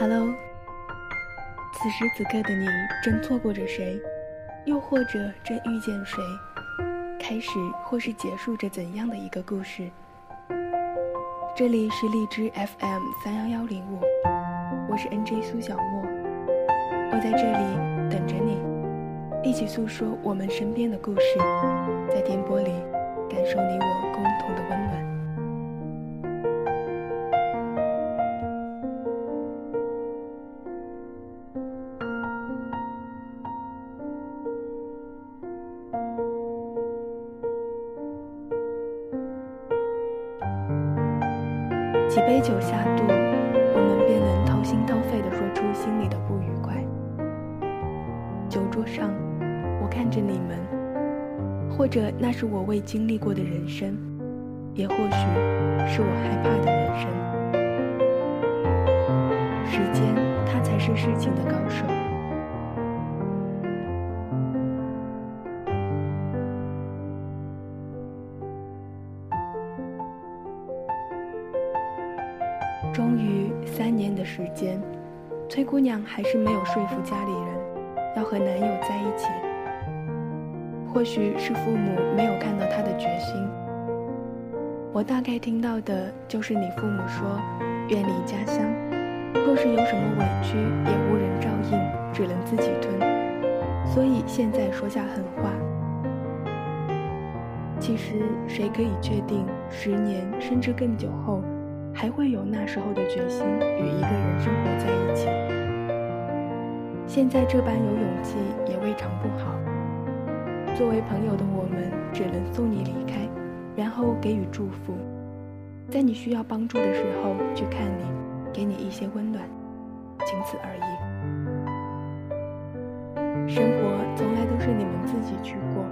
Hello，此时此刻的你正错过着谁，又或者正遇见谁，开始或是结束着怎样的一个故事？这里是荔枝 FM 三幺幺零五，我是 NJ 苏小莫，我在这里等着你，一起诉说我们身边的故事，在电波里感受你我共同的温暖。几杯酒下肚，我们便能掏心掏肺地说出心里的不愉快。酒桌上，我看着你们，或者那是我未经历过的人生，也或许是我害怕的人生。时间，它才是事情的高手。终于三年的时间，崔姑娘还是没有说服家里人要和男友在一起。或许是父母没有看到她的决心。我大概听到的就是你父母说远离家乡，若是有什么委屈也无人照应，只能自己吞。所以现在说下狠话。其实谁可以确定十年甚至更久后？还会有那时候的决心与一个人生活在一起。现在这般有勇气也未尝不好。作为朋友的我们，只能送你离开，然后给予祝福，在你需要帮助的时候去看你，给你一些温暖，仅此而已。生活从来都是你们自己去过，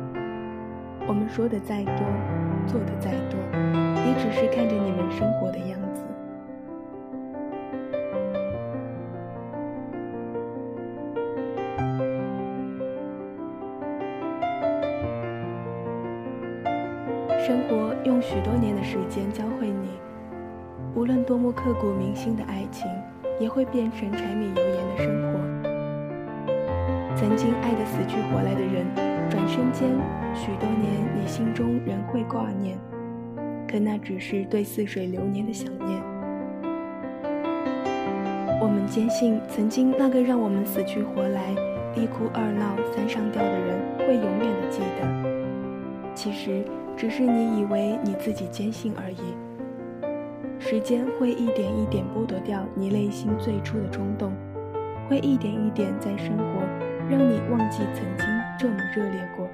我们说的再多，做的再多，也只是看着你们生活的样子。生活用许多年的时间教会你，无论多么刻骨铭心的爱情，也会变成柴米油盐的生活。曾经爱得死去活来的人，转身间，许多年你心中仍会挂念，可那只是对似水流年的想念。我们坚信，曾经那个让我们死去活来、一哭二闹三上吊的人，会永远的记得。其实。只是你以为你自己坚信而已。时间会一点一点剥夺掉你内心最初的冲动，会一点一点在生活让你忘记曾经这么热烈过。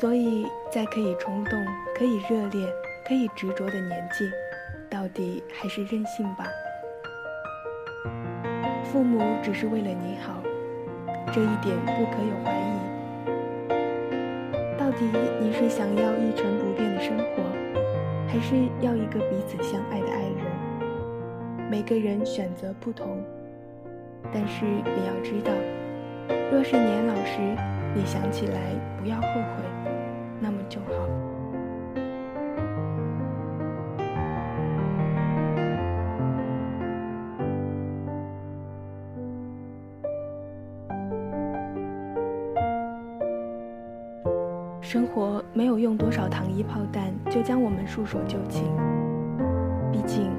所以在可以冲动、可以热烈、可以执着的年纪，到底还是任性吧。父母只是为了你好，这一点不可有怀疑。第一你是想要一成不变的生活，还是要一个彼此相爱的爱人？每个人选择不同，但是你要知道，若是年老时你想起来不要后悔，那么就好。炮弹就将我们束手就擒。毕竟，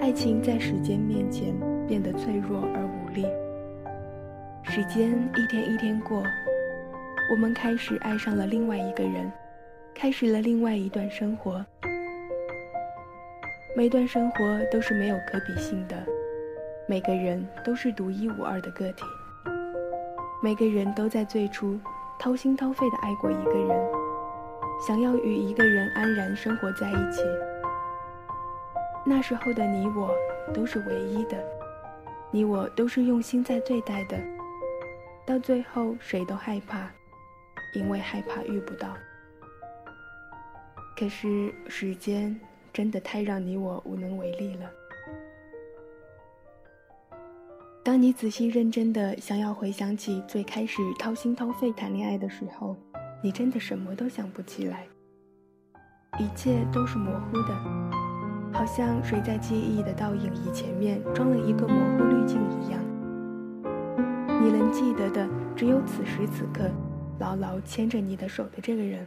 爱情在时间面前变得脆弱而无力。时间一天一天过，我们开始爱上了另外一个人，开始了另外一段生活。每段生活都是没有可比性的，每个人都是独一无二的个体，每个人都在最初。掏心掏肺的爱过一个人，想要与一个人安然生活在一起。那时候的你我都是唯一的，你我都是用心在对待的。到最后，谁都害怕，因为害怕遇不到。可是时间真的太让你我无能为力了。当你仔细认真的想要回想起最开始掏心掏肺谈恋爱的时候，你真的什么都想不起来，一切都是模糊的。好像谁在记忆的倒影仪前面装了一个模糊滤镜一样。你能记得的只有此时此刻，牢牢牵着你的手的这个人，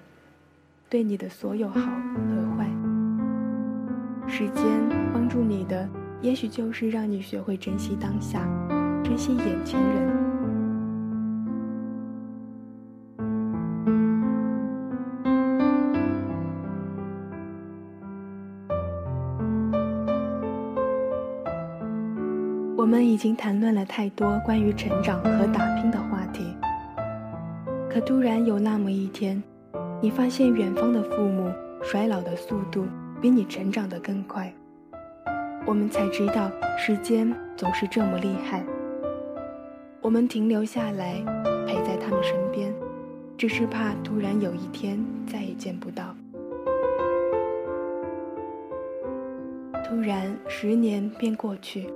对你的所有好和坏。时间帮助你的，也许就是让你学会珍惜当下，珍惜眼前人。已经谈论了太多关于成长和打拼的话题，可突然有那么一天，你发现远方的父母衰老的速度比你成长的更快，我们才知道时间总是这么厉害。我们停留下来，陪在他们身边，只是怕突然有一天再也见不到。突然，十年便过去。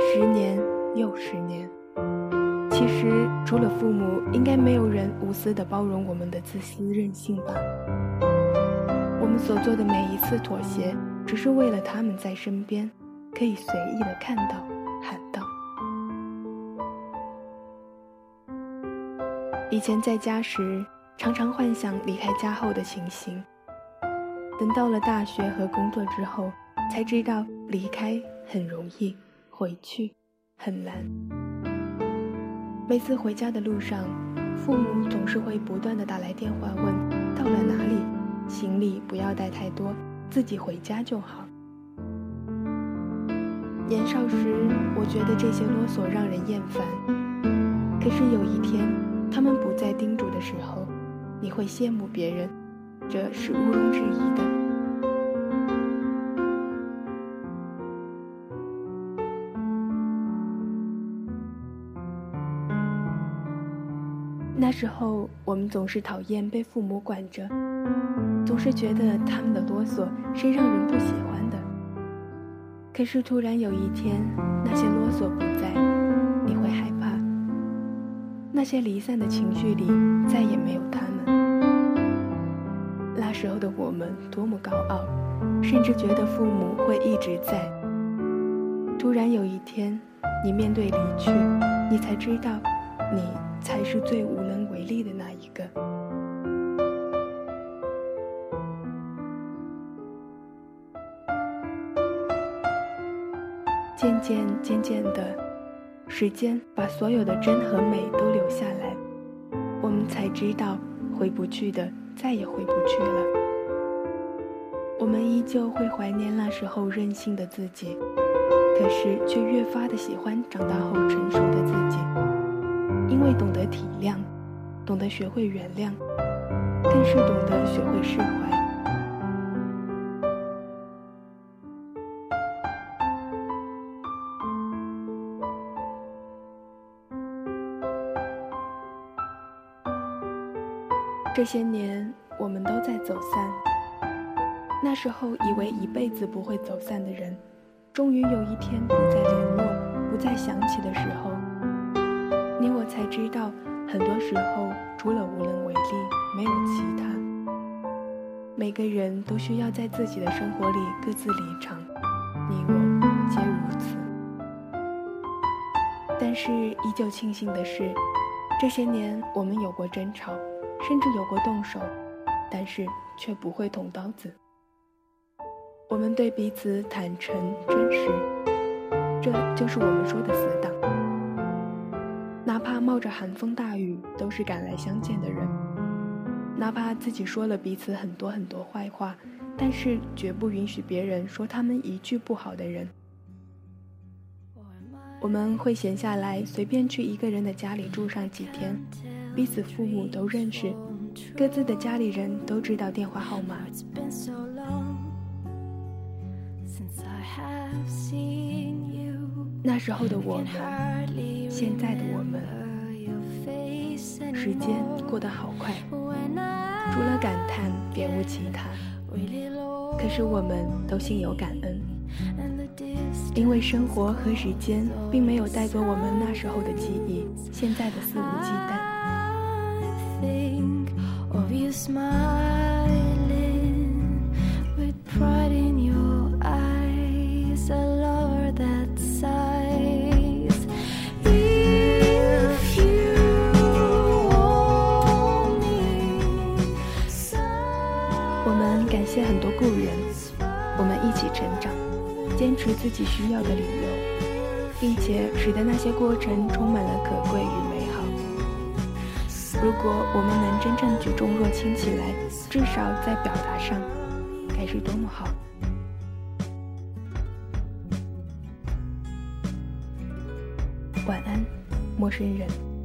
十年又十年，其实除了父母，应该没有人无私的包容我们的自私任性吧。我们所做的每一次妥协，只是为了他们在身边，可以随意的看到、喊到。以前在家时，常常幻想离开家后的情形。等到了大学和工作之后，才知道离开很容易。回去很难。每次回家的路上，父母总是会不断的打来电话问到了哪里，行李不要带太多，自己回家就好。年少时，我觉得这些啰嗦让人厌烦。可是有一天，他们不再叮嘱的时候，你会羡慕别人，这是毋庸置疑的。时候，我们总是讨厌被父母管着，总是觉得他们的啰嗦是让人不喜欢的。可是突然有一天，那些啰嗦不在，你会害怕。那些离散的情绪里再也没有他们。那时候的我们多么高傲，甚至觉得父母会一直在。突然有一天，你面对离去，你才知道，你。才是最无能力的那一个。渐渐渐渐的，时间把所有的真和美都留下来，我们才知道回不去的再也回不去了。我们依旧会怀念那时候任性的自己，可是却越发的喜欢长大后成熟的自己。因为懂得体谅，懂得学会原谅，更是懂得学会释怀。这些年，我们都在走散。那时候以为一辈子不会走散的人，终于有一天不再联络、不再想起的时候。你我才知道，很多时候除了无能为力，没有其他。每个人都需要在自己的生活里各自离场，你我皆如此。但是依旧庆幸的是，这些年我们有过争吵，甚至有过动手，但是却不会捅刀子。我们对彼此坦诚真实，这就是我们说的死党。怕冒着寒风大雨，都是赶来相见的人；哪怕自己说了彼此很多很多坏话，但是绝不允许别人说他们一句不好的人。我们会闲下来，随便去一个人的家里住上几天，彼此父母都认识，各自的家里人都知道电话号码。那时候的我们，现在的我们，时间过得好快，除了感叹别无其他。可是我们都心有感恩，因为生活和时间并没有带走我们那时候的记忆，现在的肆无忌惮。在很多故人我们一起成长坚持自己需要的理由并且使得那些过程充满了可贵与美好。如果我们能真正举重若轻起来至少在表达上该是多么好。晚安陌生人。